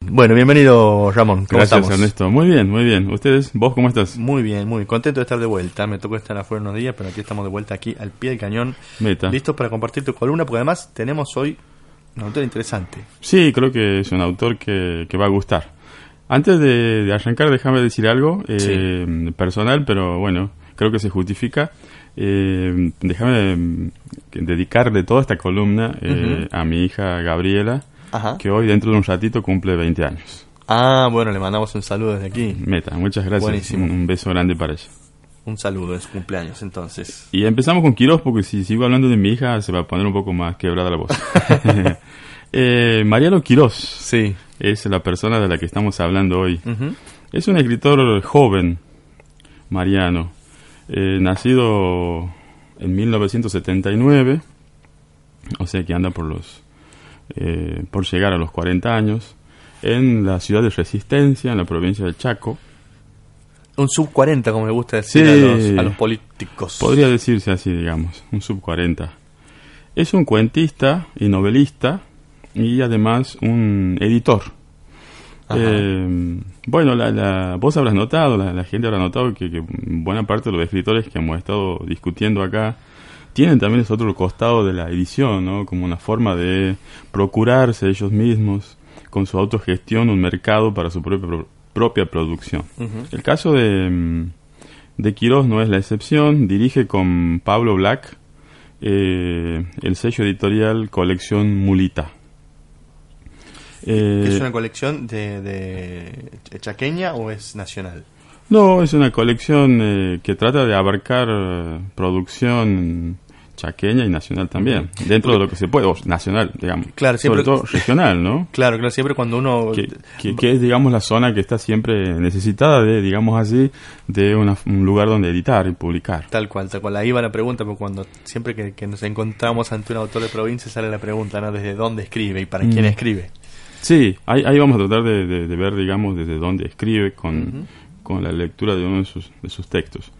Bueno, bienvenido Ramón. ¿Cómo Gracias estamos? Ernesto. Muy bien, muy bien. ¿Ustedes? ¿Vos cómo estás? Muy bien, muy contento de estar de vuelta. Me tocó estar afuera unos días, pero aquí estamos de vuelta aquí al pie del cañón. Meta. Listos para compartir tu columna, porque además tenemos hoy un autor interesante. Sí, creo que es un autor que, que va a gustar. Antes de, de arrancar, déjame decir algo eh, personal, pero bueno, creo que se justifica. Eh, déjame mm, dedicarle toda esta columna eh, a mi hija Gabriela, Ajá. que hoy dentro de un ratito cumple 20 años. Ah, bueno, le mandamos un saludo desde aquí. Meta, muchas gracias. Buenísimo. Un, un beso grande para ella. Un saludo, es su cumpleaños entonces. Y empezamos con Quirós, porque si sigo hablando de mi hija se va a poner un poco más quebrada la voz. eh, Mariano Quirós Sí. es la persona de la que estamos hablando hoy. Es un escritor joven, Mariano, eh, nacido en 1979, o sea que anda por los eh, por llegar a los 40 años, en la ciudad de Resistencia, en la provincia del Chaco. Un sub 40, como le gusta decir Sí. a, los, a los políticos. Podría decirse así, digamos, un sub 40. Es un cuentista y novelista y además un editor. Eh, bueno, la, la- vos habrás notado, la, la gente habrá notado que, que buena parte de los escritores que hemos estado discutiendo acá tienen también ese otro costado de la edición, ¿no? Como una forma de procurarse ellos mismos con su autogestión un mercado para su propia, pro- propia producción. El caso de, mm, de Quirós no es la excepción. Dirige con Pablo Black eh, el sello editorial Colección Mulita. Eh, ¿Es una colección de, de chaqueña o es nacional? No, es una colección eh, que trata de abarcar producción chaqueña y nacional también, dentro de lo que se puede, o nacional, digamos. Claro, siempre- Sobre todo regional, ¿no? Claro, claro, siempre cuando uno... que, que- que es, digamos, la zona que está siempre necesitada de, digamos así, de una- un lugar donde editar y publicar. Tal cual, tal cual. Ahí va la pregunta, porque cuando siempre que, que nos encontramos ante un autor de provincia sale la pregunta, ¿no? ¿Desde dónde escribe y para quién Mm. escribe? Sí, ahí, ahí vamos a tratar de, de- de ver, digamos, desde dónde escribe con, con la lectura de uno de sus, de sus textos.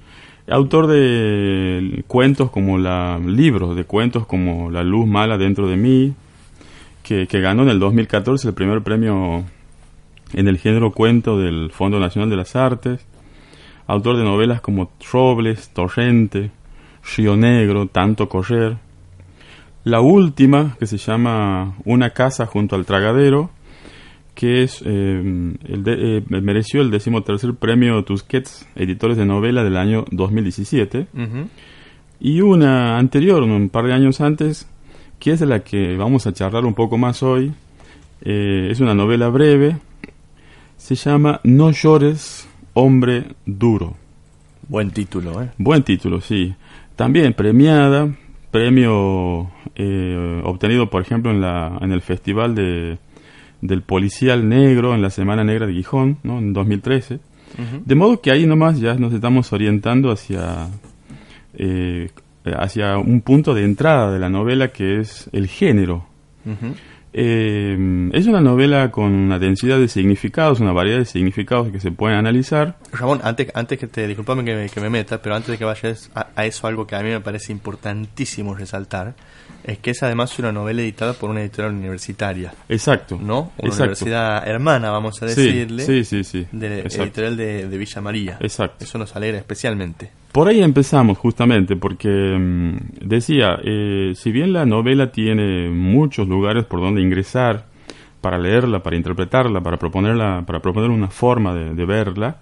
Autor de cuentos como la libros de cuentos como La luz mala dentro de mí, que, ganó en el 2014 el primer premio en el género cuento del Fondo Nacional de las Artes. Autor de novelas como Robles, Torrente, Río Negro, Tanto Correr. La última, que se llama Una casa junto al tragadero, que es eh, el de- eh, mereció el decimotercer premio Tusquets, editores de novela del año 2017, Ujú. y una anterior, un par de años antes, que es de la que vamos a charlar un poco más hoy. Eh, es una novela breve, se llama No llores, hombre duro. Buen título, ¿eh? Buen título, sí. También premiada, premio obtenido, por ejemplo, en, la, en el Festival de, del Policial Negro, en la Semana Negra de Gijón, ¿no? en 2013. Ujú. De modo que ahí nomás ya nos estamos orientando hacia, eh, hacia un punto de entrada de la novela que es el género. Eh, es una novela con una densidad de significados, una variedad de significados que se pueden analizar. Ramón, antes, antes que te, disculpame que me, que me meta, pero antes de que vayas a, a eso, algo que a mí me parece importantísimo resaltar, es que es además una novela editada por una editorial universitaria, Exacto. ¿no? Una Exacto. universidad hermana, vamos a decirle, sí, sí, sí. de Exacto. editorial de, de Villa María. Exacto. Eso nos alegra especialmente. Por ahí empezamos justamente, porque mm, decía, eh, si bien la novela tiene muchos lugares por donde ingresar para leerla, para interpretarla, para proponerla, para proponer una forma de, de verla,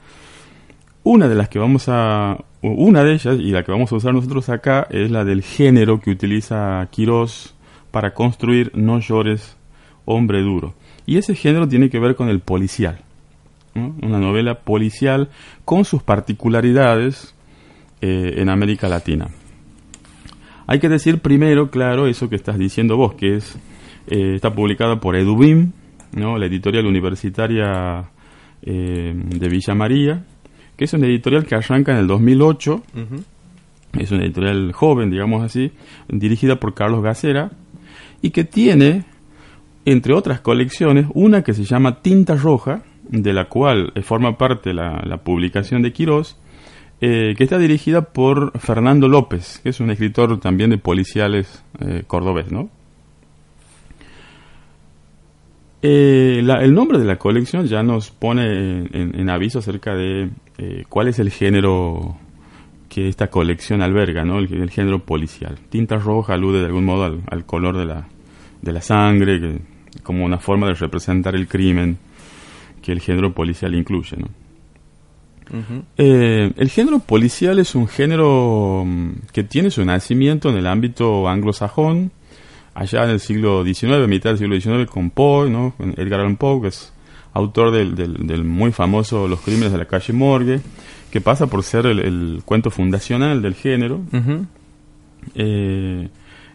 una de las que vamos a, una de ellas y la que vamos a usar nosotros acá es la del género que utiliza Quirós para construir No llores, hombre duro. Y ese género tiene que ver con el policial. Una novela policial con sus particularidades eh, en América Latina. Hay que decir primero, claro, eso que estás diciendo vos, que es eh, está publicada por Edubim, ¿no? la editorial universitaria de Villa María, que es una editorial que arranca en el 2008. Es una editorial joven, digamos así, dirigida por Carlos Gacera, y que tiene, entre otras colecciones, una que se llama Tinta Roja, de la cual eh, forma parte la, publicación de Quirós, eh, que está dirigida por Fernando López, que es un escritor también de policiales eh, cordobés, ¿no? El nombre de la colección ya nos pone en, aviso acerca de cuál es el género que esta colección alberga, ¿no? El, género policial. Tinta roja alude de algún modo al, color de la, de la sangre, como una forma de representar el crimen que el género policial incluye, ¿no? Eh, el género policial es un género mm, que tiene su nacimiento en el ámbito anglosajón, allá en el siglo XIX, mitad del siglo XIX, con Poe, ¿no? Edgar Allan Poe, que es autor del, del, muy famoso Los crímenes de la calle Morgue, que pasa por ser el, cuento fundacional del género. Eh,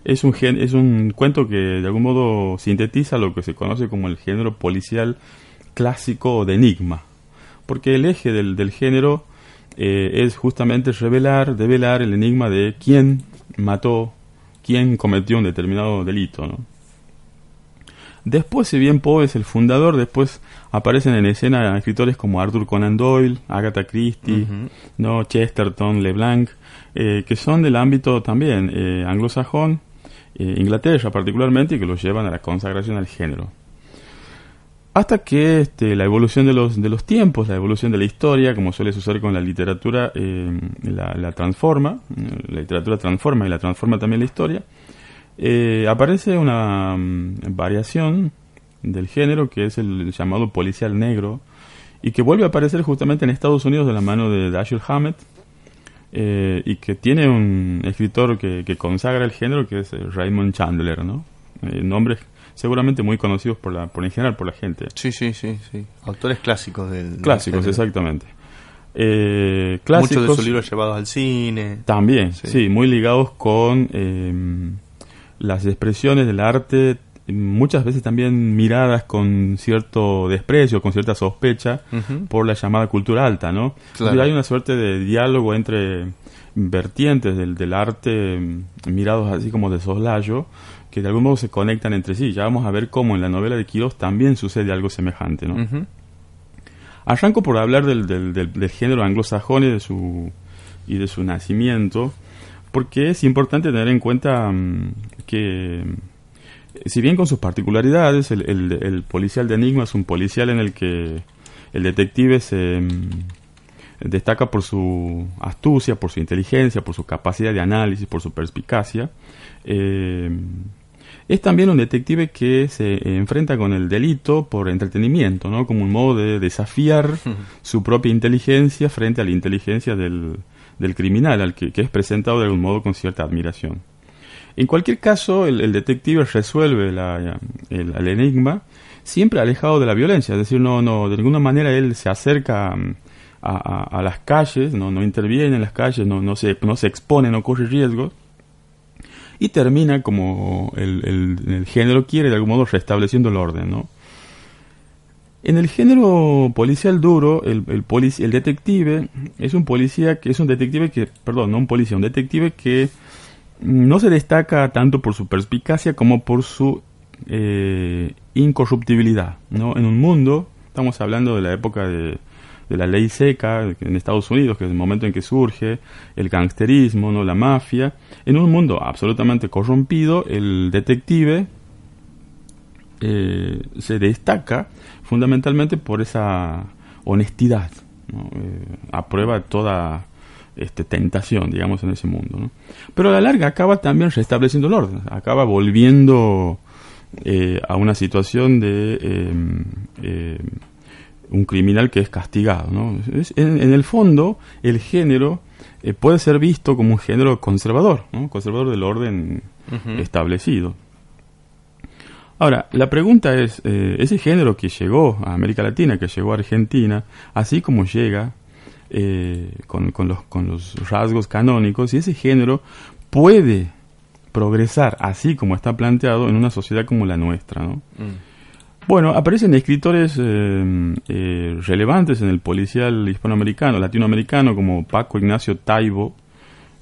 es, un es un cuento que de algún modo sintetiza lo que se conoce como el género policial clásico de enigma, porque el eje del, del género eh, es justamente revelar, develar el enigma de quién mató, quién cometió un determinado delito. ¿no? Después, si bien Poe es el fundador, después aparecen en escena escritores como Arthur Conan Doyle, Agatha Christie, no Chesterton, LeBlanc, eh, que son del ámbito también eh, anglosajón, eh, Inglaterra particularmente, y que los llevan a la consagración al género. Hasta que este, la evolución de los, de los tiempos, la evolución de la historia, como suele suceder con la literatura, la, la, transforma, la literatura transforma y la transforma también la historia, eh, aparece una mm, variación del género que es el llamado policial negro y que vuelve a aparecer justamente en Estados Unidos de la mano de Dashiell Hammett eh, y que tiene un escritor que, consagra el género que es eh, Raymond Chandler, ¿no? nombres seguramente muy conocidos por la por en general por la gente. Sí, sí, sí, sí. Autores clásicos del clásicos, exactamente. clásicos, Muchos de sus libros llevados al cine. También, sí, muy ligados con las expresiones del arte muchas veces también miradas con cierto desprecio, con cierta sospecha por la llamada cultura alta, ¿no? Hay una suerte de diálogo entre vertientes del, del, arte mirados así como de soslayo que de algún modo se conectan entre sí. Ya vamos a ver cómo en la novela de Quirós también sucede algo semejante, ¿no? Arranco por hablar del, del, del, género anglosajón y de su, y de su nacimiento porque es importante tener en cuenta mm, que, si bien con sus particularidades, el, policial de Enigma es un policial en el que el detective se mm, destaca por su astucia, por su inteligencia, por su capacidad de análisis, por su perspicacia. Eh, es también un detective que se enfrenta con el delito por entretenimiento, ¿no? como un modo de desafiar su propia inteligencia frente a la inteligencia del, del criminal, al que, es presentado de algún modo con cierta admiración. En cualquier caso, el, detective resuelve la, el, enigma siempre alejado de la violencia, es decir, no, no, de ninguna manera él se acerca mm, a, las calles, no, no interviene en las calles, no, no, se, no se expone, no corre riesgos, y termina como el, el, género quiere, de algún modo restableciendo el orden, ¿no? En el género policial duro, el, el, el detective es un policía que es un detective que, perdón, no un policía, un detective que no se destaca tanto por su perspicacia como por su eh, incorruptibilidad. ¿no? En un mundo, estamos hablando de la época de, de, la ley seca en Estados Unidos, que es el momento en que surge el gangsterismo, ¿no? la mafia, en un mundo absolutamente corrompido, el detective eh, se destaca fundamentalmente por esa honestidad, eh, a prueba de toda este, tentación, digamos, en ese mundo. Pero a la larga acaba también restableciendo el orden, acaba volviendo eh, a una situación de un criminal que es castigado. en, el fondo, el género eh, puede ser visto como un género conservador, conservador del orden establecido. Ahora, la pregunta es, eh, ese género que llegó a América Latina, que llegó a Argentina, así como llega eh, con, los, con los rasgos canónicos, y ese género puede progresar así como está planteado en una sociedad como la nuestra, ¿no? Mm. Bueno, aparecen escritores eh, eh, relevantes en el policial hispanoamericano, latinoamericano, como Paco Ignacio Taibo,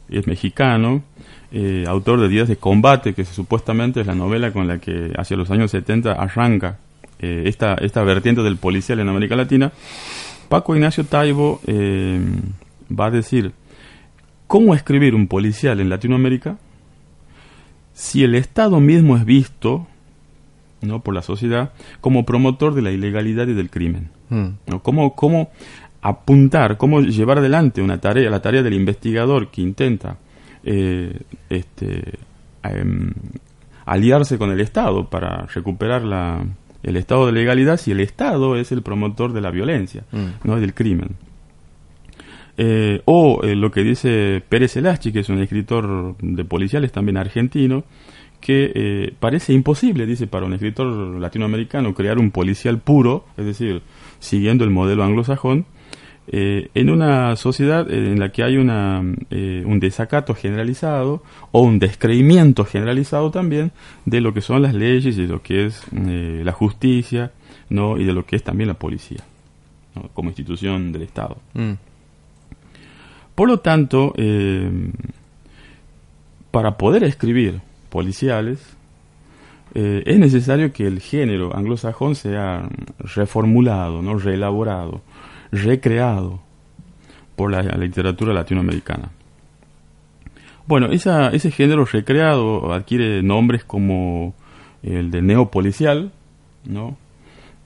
es mexicano, eh, autor de Días de Combate, que supuestamente es la novela con la que hacia los años 70 arranca esta, esta vertiente del policial en América Latina. Paco Ignacio Taibo va a decir, ¿cómo escribir un policial en Latinoamérica si el Estado mismo es visto ¿no? por la sociedad como promotor de la ilegalidad y del crimen. Hmm. ¿no? ¿Cómo, ¿Cómo, apuntar, cómo llevar adelante una tarea, la tarea del investigador que intenta eh, este, em, aliarse con el Estado para recuperar la, el estado de legalidad si el Estado es el promotor de la violencia, hmm. no del crimen. Eh, o eh, lo que dice Pérez Elaschi, que es un escritor de policiales también argentino, que eh, parece imposible, dice, para un escritor latinoamericano crear un policial puro, es decir, siguiendo el modelo anglosajón, eh, en una sociedad en la que hay una, eh, un desacato generalizado o un descreimiento generalizado también de lo que son las leyes y de lo que es la justicia ¿no? y de lo que es también la policía como institución del Estado. Mm. Por lo tanto, para poder escribir policiales, eh, es necesario que el género anglosajón sea reformulado, ¿no? reelaborado, recreado por la, literatura latinoamericana. Bueno, esa, ese género recreado adquiere nombres como el de neopolicial, ¿no?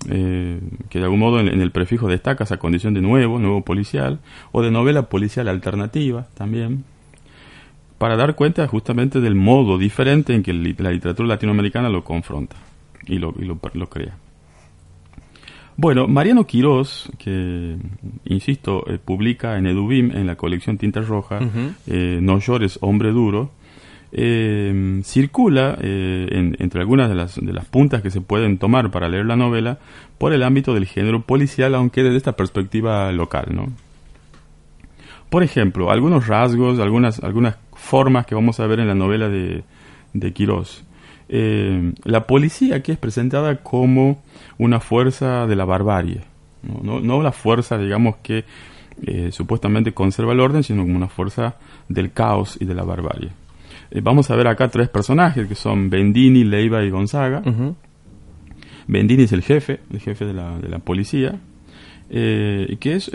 Eh, que de algún modo en, el prefijo destaca esa condición de nuevo, nuevo policial, o de novela policial alternativa también, para dar cuenta justamente del modo diferente en que la literatura latinoamericana lo confronta y lo, lo, crea. Bueno, Mariano Quirós, que, insisto, eh, publica en Edubim, en la colección Tinta Roja, eh, No llores, hombre duro, eh, circula entre algunas de las, de las puntas que se pueden tomar para leer la novela por el ámbito del género policial, aunque desde esta perspectiva local, ¿no? Por ejemplo, algunos rasgos, algunas, algunas formas que vamos a ver en la novela de, de Quirós. Eh, la policía aquí es presentada como una fuerza de la barbarie, no, no, la fuerza, digamos, que eh, supuestamente conserva el orden, sino como una fuerza del caos y de la barbarie. Eh, vamos a ver acá tres personajes que son Bendini, Leiva y Gonzaga. Bendini es el jefe, el jefe de la, de la policía, y que es,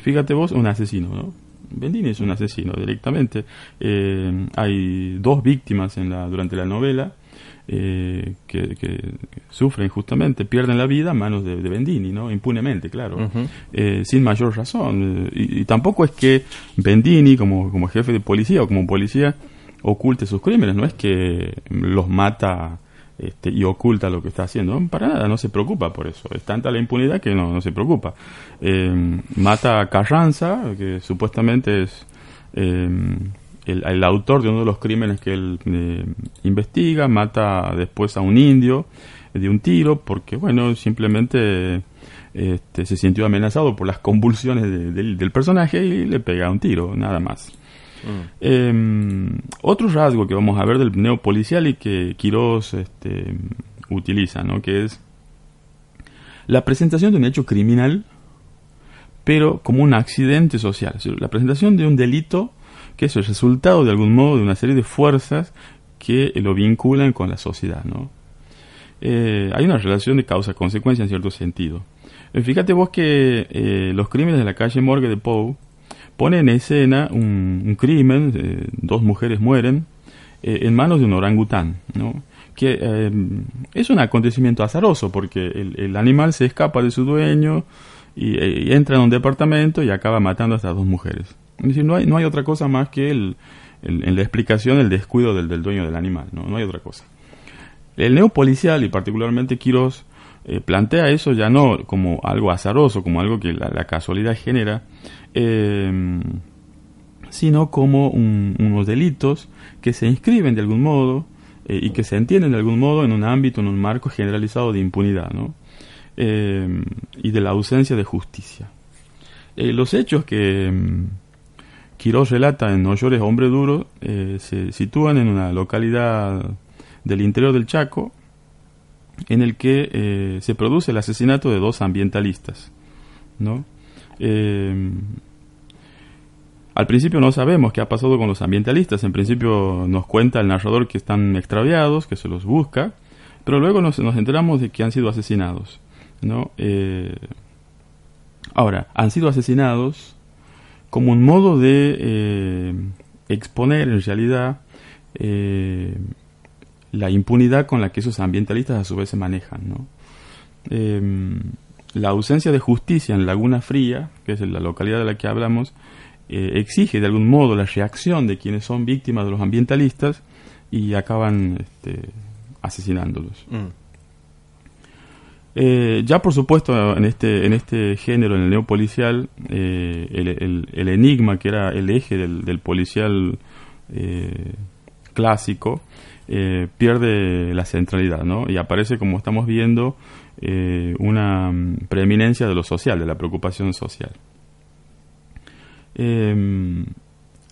fíjate vos, un asesino, ¿no? Bendini es un asesino directamente. Eh, hay dos víctimas en la, durante la novela eh, que, sufren justamente, pierden la vida a manos de, Bendini, ¿no? impunemente, claro, eh, sin mayor razón. Y, tampoco es que Bendini, como, como jefe de policía o como policía, oculte sus crímenes, no es que los mata este, y oculta lo que está haciendo. Para nada, no se preocupa por eso. Es tanta la impunidad que no, no se preocupa. Eh, mata a Carranza, que supuestamente es eh, el, autor de uno de los crímenes que él eh, investiga. Mata después a un indio de un tiro, porque, bueno, simplemente este, se sintió amenazado por las convulsiones del personaje y le pega un tiro, nada más. Em, otro rasgo que vamos a ver del neopolicial y que Quirós este, utiliza, ¿no? que es la presentación de un hecho criminal, pero como un accidente social. la presentación de un delito que es el resultado de algún modo de una serie de fuerzas que lo vinculan con la sociedad. ¿no? Eh, hay una relación de causa-consecuencia en cierto sentido. Eh, fíjate vos que eh, los crímenes de la calle Morgue de Poe pone en escena un, crimen, eh, dos mujeres mueren eh, en manos de un orangután, ¿no? que eh, es un acontecimiento azaroso porque el, animal se escapa de su dueño y, entra en un departamento y acaba matando a estas dos mujeres. Es decir, no hay, no hay otra cosa más que el, en la explicación el descuido del, del dueño del animal, ¿no? no hay otra cosa. El neopolicial y particularmente Quirós eh, plantea eso ya no como algo azaroso, como algo que la, casualidad genera, eh, sino como unos delitos que se inscriben de algún modo eh, y que se entienden de algún modo en un ámbito, en un marco generalizado de impunidad ¿no? y de la ausencia de justicia. los hechos que mm, Quiroz relata en No llores, hombre duro se sitúan en una localidad del interior del Chaco, en el que eh, se produce el asesinato de dos ambientalistas. ¿no? Eh, al principio no sabemos qué ha pasado con los ambientalistas. En principio nos cuenta el narrador que están extraviados, que se los busca, pero luego nos, enteramos de que han sido asesinados. ¿no? Eh, ahora, han sido asesinados como un modo de exponer en realidad la impunidad con la que esos ambientalistas a su vez se manejan. ¿no? Em, la ausencia de justicia en Laguna Fría, que es la localidad de la que hablamos, eh, exige de algún modo la reacción de quienes son víctimas de los ambientalistas y acaban este, asesinándolos. Mm. Eh, ya por supuesto en este, en este género, en el neopolicial, eh, el, enigma que era el eje del, del policial clásico, eh, pierde la centralidad, ¿no? Y aparece, como estamos viendo, eh, una mm, preeminencia de lo social, de la preocupación social. Em,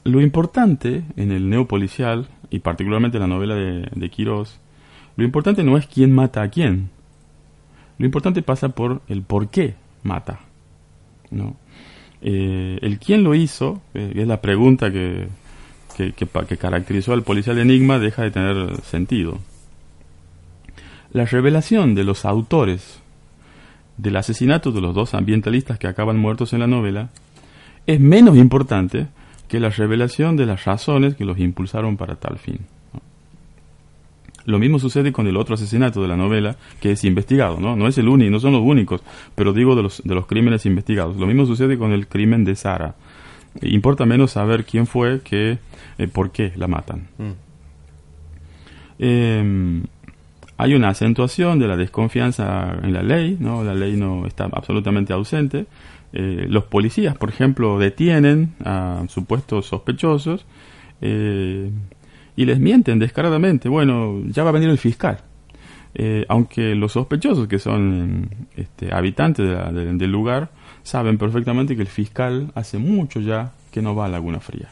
lo importante en el neopolicial, y particularmente en la novela de, de Quirós, lo importante no es quién mata a quién. Lo importante pasa por el por qué mata. ¿no? Eh, el quién lo hizo, es la pregunta que, que, caracterizó al policial Enigma deja de tener sentido. La revelación de los autores del asesinato de los dos ambientalistas que acaban muertos en la novela es menos importante que la revelación de las razones que los impulsaron para tal fin. Lo mismo sucede con el otro asesinato de la novela que es investigado, ¿no? No es el único, no son los únicos, pero digo de los, de los crímenes investigados. Lo mismo sucede con el crimen de Sara. Importa menos saber quién fue que eh, por qué la matan. Mm. Em, hay una acentuación de la desconfianza en la ley, ¿no? La ley no está absolutamente ausente. Eh, los policías, por ejemplo, detienen a supuestos sospechosos eh, y les mienten descaradamente. Bueno, ya va a venir el fiscal. aunque los sospechosos, que son este, habitantes del lugar, saben perfectamente que el fiscal hace mucho ya que no va a Laguna Fría.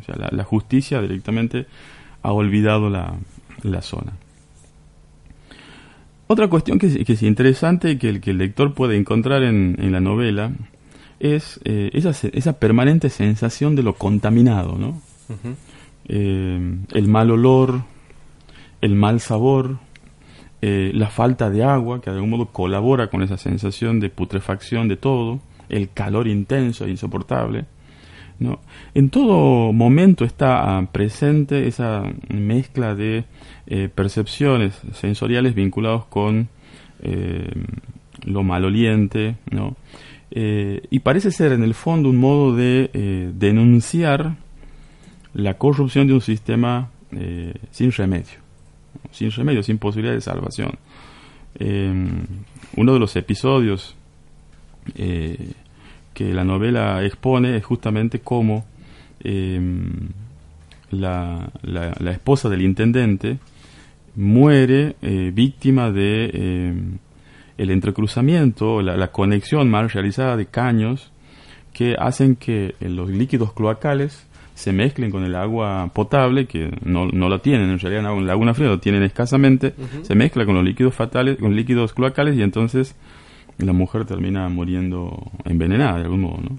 O sea, la, justicia directamente ha olvidado la, zona. Otra cuestión que, es interesante y que el, que el lector puede encontrar en, la novela es eh, esa, esa, permanente sensación de lo contaminado, ¿no? Eh, el mal olor, el mal sabor, eh, la falta de agua, que de algún modo colabora con esa sensación de putrefacción de todo, el calor intenso e insoportable. ¿no? En todo momento está ah, presente esa mezcla de eh, percepciones sensoriales vinculados con eh, lo maloliente, ¿no? y parece ser en el fondo un modo de denunciar la corrupción de un sistema sin remedio sin remedio, sin posibilidad de salvación. Em, uno de los episodios eh, que la novela expone es justamente cómo em, la, la, esposa del intendente muere eh, víctima de em, el entrecruzamiento, la, la, conexión mal realizada de caños que hacen que los líquidos cloacales se mezclen con el agua potable, que no, no la tienen, en realidad en Laguna Fría lo tienen escasamente, se mezcla con los líquidos fatales, con líquidos cloacales y entonces la mujer termina muriendo envenenada de algún modo, ¿no?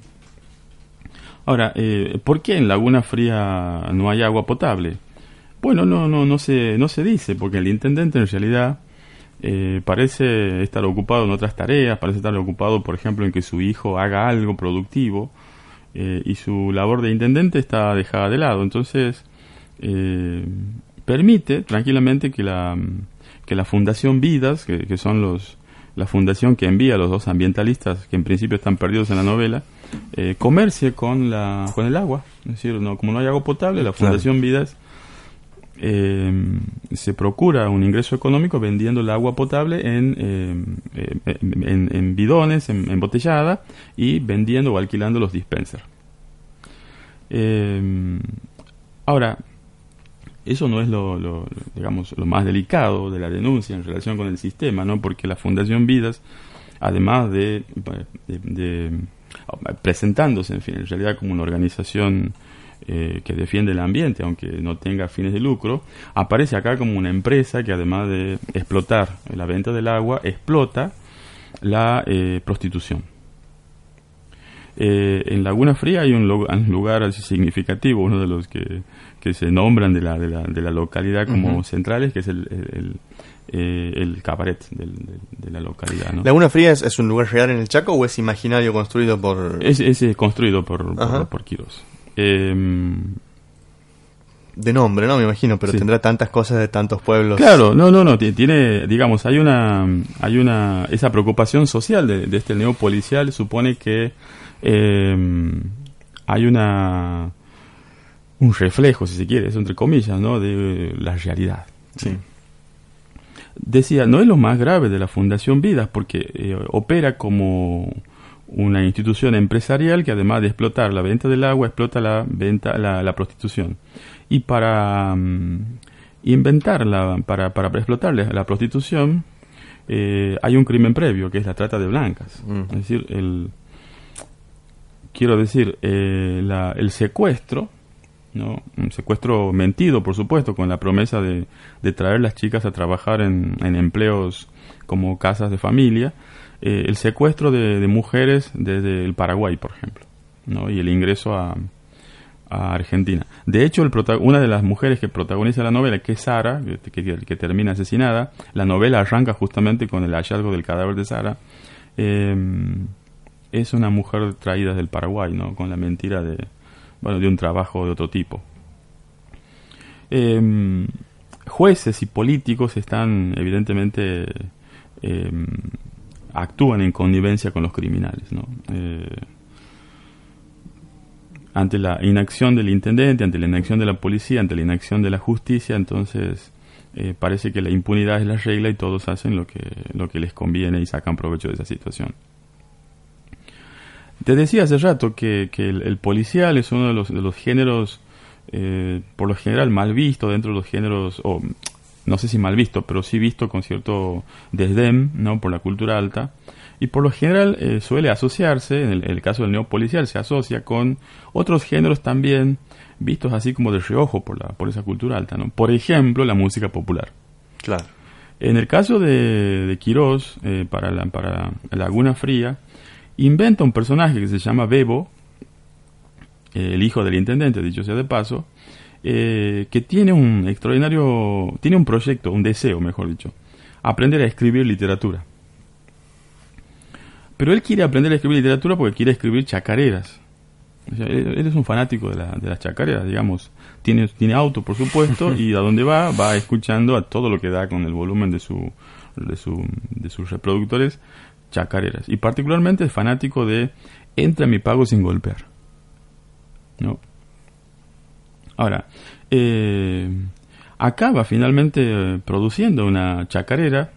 Ahora, eh, ¿por qué en Laguna Fría no hay agua potable? Bueno, no, no, no se, no se dice, porque el intendente en realidad eh, parece estar ocupado en otras tareas, parece estar ocupado, por ejemplo, en que su hijo haga algo productivo, eh, y su labor de intendente está dejada de lado. Entonces, eh, permite tranquilamente que la, que la Fundación Vidas, que, son los la fundación que envía a los dos ambientalistas que en principio están perdidos en la novela, eh, comercie con, la, con el agua. Es decir, no, como no hay agua potable, la Fundación Vidas eh, se procura un ingreso económico vendiendo el agua potable en, eh, en, bidones, en, embotellada, y vendiendo o alquilando los dispensers. Eh, ahora, eso no es lo, digamos, lo más delicado de la denuncia en relación con el sistema, ¿no? Porque la Fundación Vidas, además de, de, presentándose, en fin, en realidad como una organización eh, que defiende el ambiente, aunque no tenga fines de lucro, aparece acá como una empresa que además de explotar la venta del agua, explota la eh, prostitución. Eh, en Laguna Fría hay un, lugar significativo, uno de los que, se nombran de la, de la, de la localidad como centrales, que es el, el, cabaret de la localidad. ¿Laguna Fría es, un lugar real en el Chaco o es imaginario construido por...? Es, es construido por, por, por Quirós. Em, de nombre, ¿no? Me imagino, pero tendrá tantas cosas de tantos pueblos. Claro, no, no, no, tiene, digamos, hay una, hay una, esa preocupación social de, este neo policial supone que em, hay una, un reflejo, si se quiere, eso entre comillas, ¿no? De la realidad. Sí. Decía, no es lo más grave de la Fundación Vidas, porque eh, opera como una institución empresarial que además de explotar la venta del agua, explota la venta, la, prostitución. Y para mm, inventarla, para, para explotar la prostitución, eh, hay un crimen previo, que es la trata de blancas. Mm. Es decir, el, quiero decir, eh, el secuestro, ¿no? un secuestro mentido, por supuesto, con la promesa de, de traer las chicas a trabajar en, en empleos como casas de familia, eh, el secuestro de, mujeres desde el Paraguay, por ejemplo, y el ingreso a, Argentina. De hecho, una de las mujeres que protagoniza la novela, que es Sara, que, termina asesinada, la novela arranca justamente con el hallazgo del cadáver de Sara. Em, es una mujer traída del Paraguay, ¿no? con la mentira de, bueno, de un trabajo de otro tipo. Em, jueces y políticos están evidentemente em, actúan en connivencia con los criminales. ¿no? Eh, ante la inacción del intendente, ante la inacción de la policía, ante la inacción de la justicia, entonces eh, parece que la impunidad es la regla y todos hacen lo que, lo que les conviene y sacan provecho de esa situación. Te decía hace rato que, el, policial es uno de los, de los géneros, eh, por lo general, mal visto dentro de los géneros, no sé si mal visto, pero sí visto con cierto desdén, ¿no? Por la cultura alta. Y por lo general eh, suele asociarse, en el, caso del neopolicial, se asocia con otros géneros también vistos así como de reojo por, la, por esa cultura alta, ¿no? Por ejemplo, la música popular. Claro. En el caso de, de Quirós, eh, para, la, para Laguna Fría, inventa un personaje que se llama Bebo, eh, el hijo del intendente, dicho sea de paso, eh, que tiene un extraordinario, tiene un proyecto, un deseo, mejor dicho, aprender a escribir literatura. Pero él quiere aprender a escribir literatura porque quiere escribir chacareras. él, es un fanático de, las chacareras, digamos. Tiene, tiene auto, por supuesto, y a donde va, va escuchando a todo lo que da con el volumen de, su, de, su, de sus reproductores chacareras. Y particularmente es fanático de Entra mi pago sin golpear. ¿No? Ahora, eh, acaba finalmente eh, produciendo una chacarera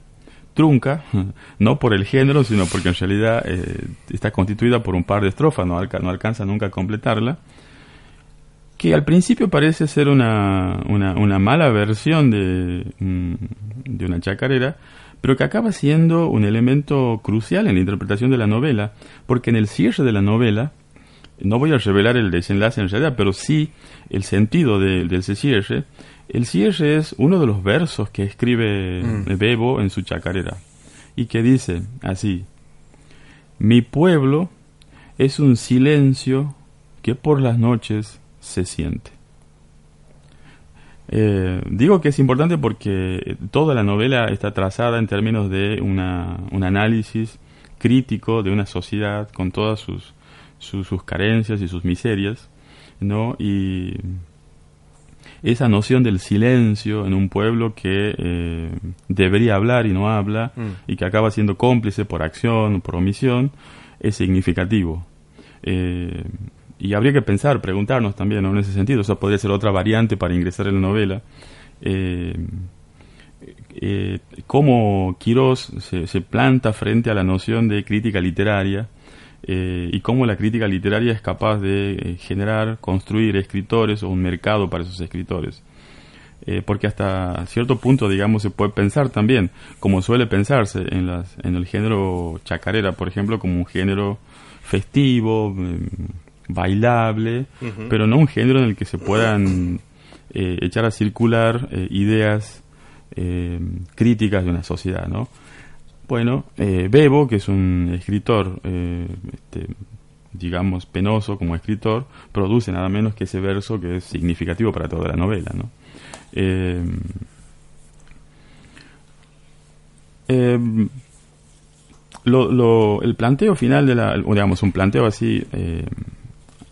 trunca, no por el género, sino porque en realidad eh, está constituida por un par de estrofas, no, no, alcanza nunca a completarla, que al principio parece ser una, una, mala versión de, mm, de una chacarera, pero que acaba siendo un elemento crucial en la interpretación de la novela, porque en el cierre de la novela, no voy a revelar el desenlace en realidad, pero sí el sentido del cierre. El cierre es uno de los versos que escribe mm. Bebo en su chacarera y que dice así, mi pueblo es un silencio que por las noches se siente. Eh, digo que es importante porque toda la novela está trazada en términos de una, un análisis crítico de una sociedad con todas sus sus carencias y sus miserias, ¿no? Y esa noción del silencio en un pueblo que eh, debería hablar y no habla mm. y que acaba siendo cómplice por acción, por omisión, es significativo. Eh, y habría que pensar, preguntarnos también en ese sentido, eso podría ser otra variante para ingresar en la novela. Eh, cómo Quirós se, se, planta frente a la noción de crítica literaria eh, y cómo la crítica literaria es capaz de eh, generar, construir escritores o un mercado para esos escritores. Eh, porque hasta cierto punto, digamos, se puede pensar también, como suele pensarse en, las, en el género chacarera, por ejemplo, como un género festivo, bailable, pero no un género en el que se puedan eh, echar a circular ideas eh, críticas de una sociedad, ¿no? Bueno, Bebo, que es un escritor, este, digamos, penoso como escritor, produce nada menos que ese verso que es significativo para toda la novela, ¿no? lo, el planteo final de la, digamos, un planteo así eh,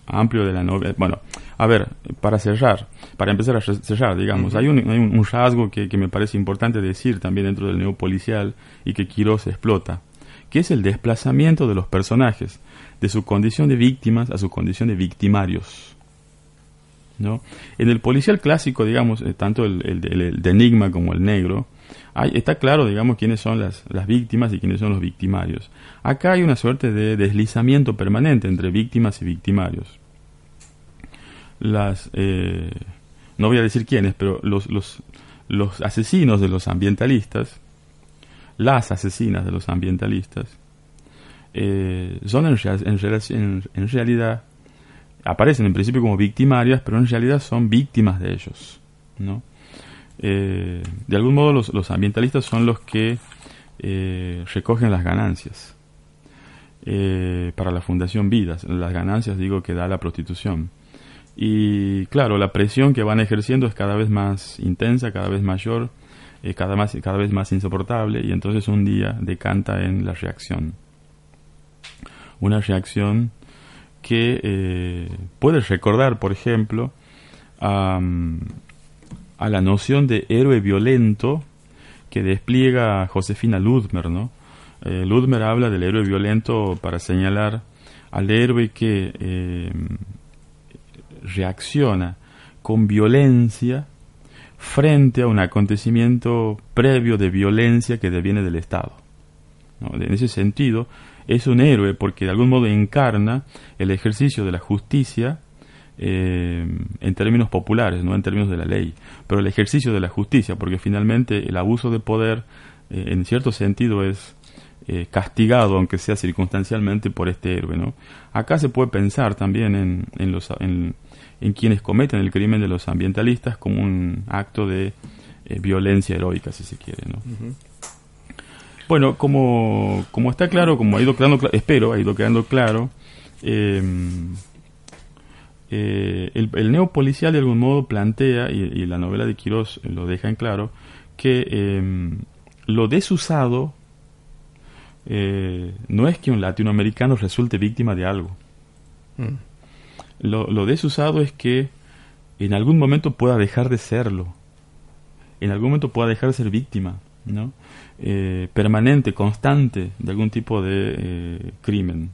amplio de la novela, bueno, a ver, para cerrar, para empezar a cerrar, digamos, hay, un, hay un, rasgo que, que, me parece importante decir también dentro del neopolicial y que Quirós explota, que es el desplazamiento de los personajes de su condición de víctimas a su condición de victimarios. ¿no? En el policial clásico, digamos, eh, tanto el, el, de Enigma como el negro, está claro, digamos, quiénes son las, las víctimas y quiénes son los victimarios. Acá hay una suerte de deslizamiento permanente entre víctimas y victimarios. Las, eh, no voy a decir quiénes, pero los, los, los asesinos de los ambientalistas, las asesinas de los ambientalistas, eh, son en, en, en, realidad, aparecen en principio como victimarias, pero en realidad son víctimas de ellos, ¿no? Eh, de algún modo los, ambientalistas son los que eh, recogen las ganancias eh, para la Fundación Vidas, las ganancias digo que da la prostitución. Y claro, la presión que van ejerciendo es cada vez más intensa, cada vez mayor, cada, más, cada vez más insoportable y entonces un día decanta en la reacción. Una reacción que puede recordar, por ejemplo, a a la noción de héroe violento que despliega Josefina Ludmer, ¿no? Eh, Ludmer habla del héroe violento para señalar al héroe que eh, reacciona con violencia frente a un acontecimiento previo de violencia que deviene del Estado. En ese sentido, es un héroe porque de algún modo encarna el ejercicio de la justicia eh, en términos populares, no en términos de la ley, pero el ejercicio de la justicia, porque finalmente el abuso de poder, eh, en cierto sentido, es eh, castigado, aunque sea circunstancialmente, por este héroe. ¿no? Acá se puede pensar también en, los, en, quienes cometen el crimen de los ambientalistas como un acto de violencia heroica, si se quiere. ¿no? Bueno, como, como está claro, como ha ido quedando claro, espero, ha ido quedando claro, eh, eh, el, el, neopolicial de algún modo plantea, y, la novela de Quirós lo deja en claro, que em, lo desusado eh, no es que un latinoamericano resulte víctima de algo. Mm. Lo, lo, desusado es que en algún momento pueda dejar de serlo. En algún momento pueda dejar de ser víctima, ¿no? Eh, permanente, constante de algún tipo de crimen.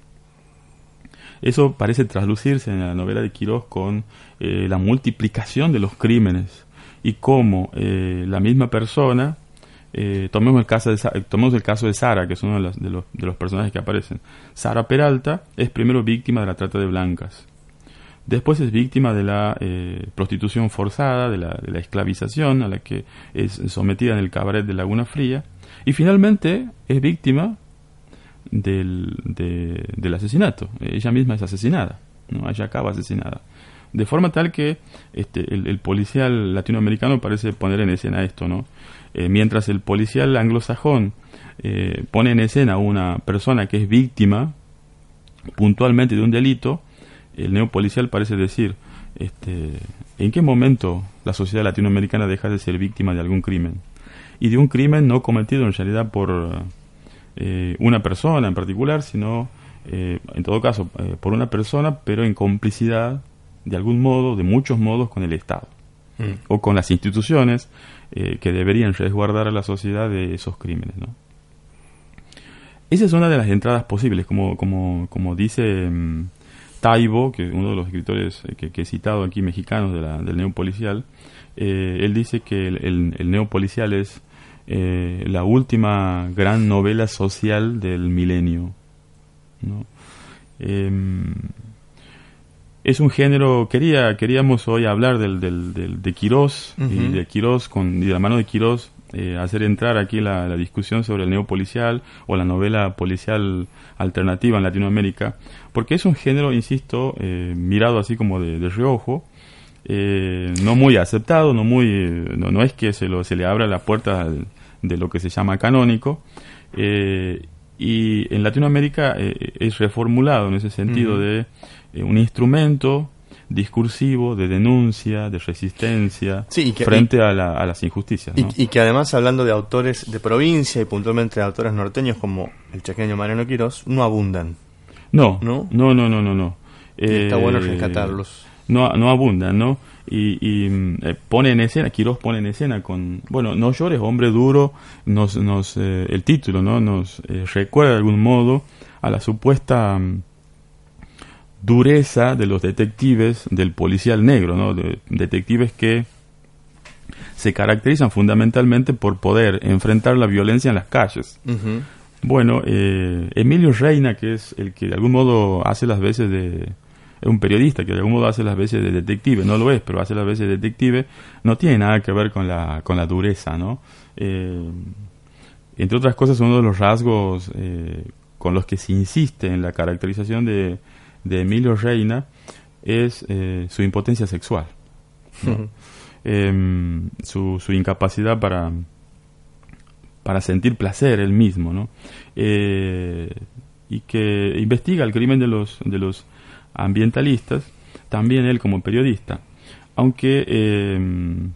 Eso parece traslucirse en la novela de Quirós con eh, la multiplicación de los crímenes y cómo eh, la misma persona, eh, tomemos, el caso de, tomemos el caso de Sara, que es uno de de, los, de los personajes que aparecen. Sara Peralta es primero víctima de la trata de blancas. Después es víctima de la prostitución forzada, de la, de la, esclavización a la que es sometida en el cabaret de Laguna Fría. Y finalmente es víctima del, del asesinato. Ella misma es asesinada, ¿no? ella acaba asesinada. De forma tal que este, el, policial latinoamericano parece poner en escena esto, ¿no? Eh, mientras el policial anglosajón eh, pone en escena a una persona que es víctima puntualmente de un delito, el neopolicial parece decir, este, ¿en qué momento la sociedad latinoamericana deja de ser víctima de algún crimen? Y de un crimen no cometido en realidad por eh, una persona en particular, sino, eh, en todo caso, eh, por una persona, pero en complicidad, de algún modo, de muchos modos, con el Estado mm. o con las instituciones que deberían resguardar a la sociedad de esos crímenes. ¿no? Esa es una de las entradas posibles, como, como, como dice um, Taibo, que uno de los escritores que, he citado aquí mexicanos de la, del neopolicial, él dice que el, el neopolicial es eh, la última gran novela social del milenio. Em, es un género, quería, queríamos hoy hablar del, del, de Quirós, y de Quirós, con, y de la mano de Quirós, eh, hacer entrar aquí la, discusión sobre el neopolicial o la novela policial alternativa en Latinoamérica, porque es un género, insisto, eh, mirado así como de, de reojo, eh, no muy aceptado, no muy, no, no, es que se, lo, se le abra la puerta de lo que se llama canónico, y en Latinoamérica es reformulado en ese sentido de un instrumento discursivo de denuncia, de resistencia frente a, las injusticias. Y, que además, hablando de autores de provincia y puntualmente de autores norteños como el chaqueño Mariano Quirós, no abundan. No, no, no, no, no, no. está bueno eh, rescatarlos. No, no abundan, ¿no? Y, mm, eh, pone en escena, Quirós pone en escena con, bueno, no llores, hombre duro, nos, nos, eh, el título, ¿no? Nos recuerda de algún modo a la supuesta mm, dureza de los detectives del policial negro, ¿no? De, detectives que se caracterizan fundamentalmente por poder enfrentar la violencia en las calles. Bueno, eh, Emilio Reina, que es el que de algún modo hace las veces de... Es un periodista que de algún modo hace las veces de detective, no lo es, pero hace las veces de detective, no tiene nada que ver con la, con la dureza, ¿no? Eh, entre otras cosas, uno de los rasgos eh, con los que se insiste en la caracterización de, de Emilio Reina es eh, su impotencia sexual, em, su, su, incapacidad para, para sentir placer él mismo, ¿no? Eh, y que investiga el crimen de los, de los ambientalistas, también él como periodista, aunque em,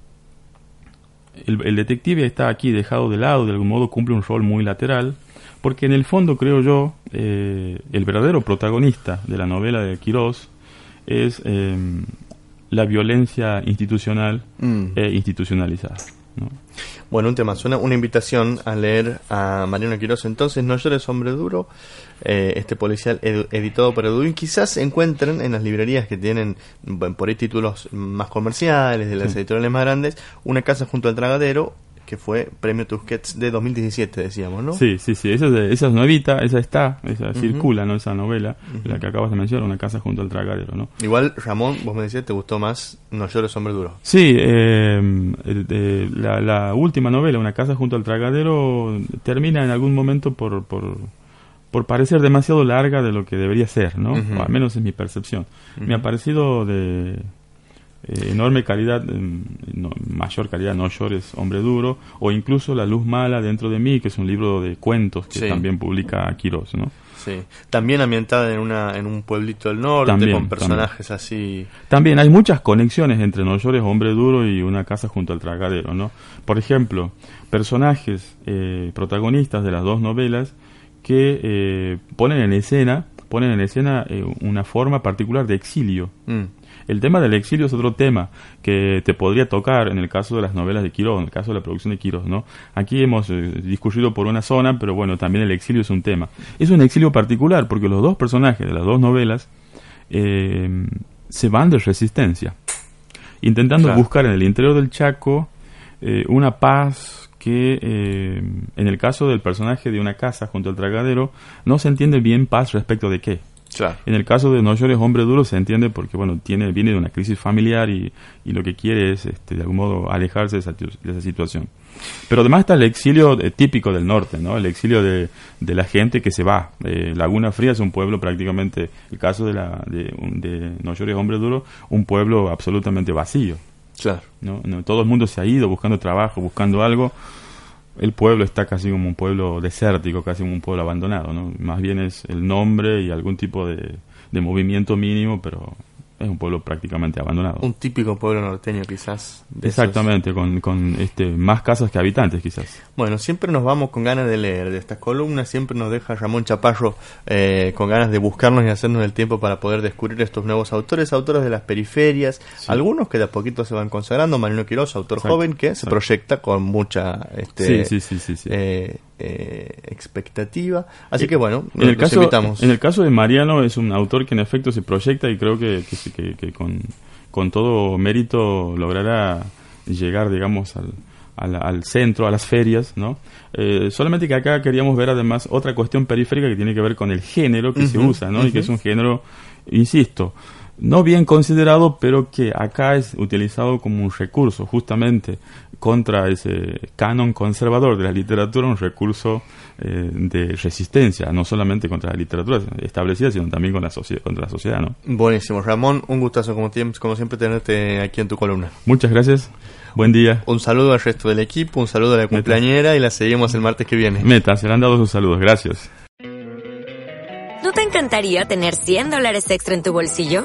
el, el, detective está aquí dejado de lado, de algún modo cumple un rol muy lateral, porque en el fondo creo yo, eh, el verdadero protagonista de la novela de Quirós es em, la violencia institucional mm. e institucionalizada. Bueno, un tema, suena una invitación a leer a Mariano Quirós entonces, No llores hombre duro, eh, este policial editado por Edwin, quizás encuentren en las librerías que tienen por ahí títulos más comerciales, de las editoriales más grandes, Una casa junto al tragadero que fue Premio Tusquets de 2017, decíamos, ¿no? Sí, sí, sí, esa es, esa es nuevita, esa está, esa circula, ¿no? Esa novela, la que acabas de mencionar, Una casa junto al tragadero, ¿no? Igual, Ramón, vos me decías, ¿te gustó más No llores, hombre duro? Sí, eh, la, última novela, Una casa junto al tragadero, termina en algún momento por, por, por parecer demasiado larga de lo que debería ser, ¿no? o al menos es mi percepción. Me ha parecido de eh, enorme calidad, mayor calidad, No llores, hombre duro, o incluso La luz mala dentro de mí, que es un libro de cuentos que también publica Quirós, ¿no? Sí, también ambientada en, una, en un pueblito del norte, con personajes así. También hay muchas conexiones entre No llores, hombre duro y Una casa junto al tragadero, ¿no? Por ejemplo, personajes eh, protagonistas de las dos novelas que eh, ponen en escena ponen en escena una forma particular de exilio. Mm. El tema del exilio es otro tema que te podría tocar en el caso de las novelas de Quirós, en el caso de la producción de Quirós, ¿no? Aquí hemos eh, discurrido por una zona, pero bueno, también el exilio es un tema. Es un exilio particular porque los dos personajes de las dos novelas eh, se van de resistencia, intentando buscar en el interior del Chaco eh, una paz que en el caso del personaje de una casa junto al tragadero no se entiende bien paz respecto de qué. En el caso de No llores hombre duro se entiende porque bueno tiene viene de una crisis familiar y, lo que quiere es este, de algún modo alejarse de esa, de esa situación. Pero además está el exilio eh, típico del norte, ¿no? El exilio de, de la gente que se va. Eh, Laguna Fría es un pueblo prácticamente, el caso de, la, de, de No llores hombre duro, un pueblo absolutamente vacío. Claro. ¿no? Todo el mundo se ha ido buscando trabajo, buscando algo el pueblo está casi como un pueblo desértico, casi como un pueblo abandonado, ¿no? Más bien es el nombre y algún tipo de, de movimiento mínimo, pero es un pueblo prácticamente abandonado. Un típico pueblo norteño quizás. Exactamente, con, con este, más casas que habitantes quizás. Bueno, siempre nos vamos con ganas de leer de estas columnas, siempre nos deja Ramón Chaparro eh, con ganas de buscarnos y hacernos el tiempo para poder descubrir estos nuevos autores, autores de las periferias, algunos que de a poquito se van consagrando, Marino Quiroz, autor joven que se proyecta con mucha este, eh, eh, expectativa. Así que bueno, en el, caso, en el caso de Mariano es un autor que en efecto se proyecta y creo que, que, con, con, todo mérito logrará llegar, digamos, al, al, centro, a las ferias, ¿no? Eh, solamente que acá queríamos ver además otra cuestión periférica que tiene que ver con el género que se usa, ¿no? Y que es un género, insisto, no bien considerado, pero que acá es utilizado como un recurso justamente contra ese canon conservador de la literatura, un recurso eh, de resistencia, no solamente contra la literatura establecida, sino también con la contra la sociedad. ¿no? Buenísimo, Ramón, un gustazo como, como siempre tenerte aquí en tu columna. Muchas gracias. Buen día. Un saludo al resto del equipo, un saludo a la cumpleañera y la seguimos el martes que viene. Meta, serán dados sus saludos. Gracias. ¿No te encantaría tener 100 dólares extra en tu bolsillo?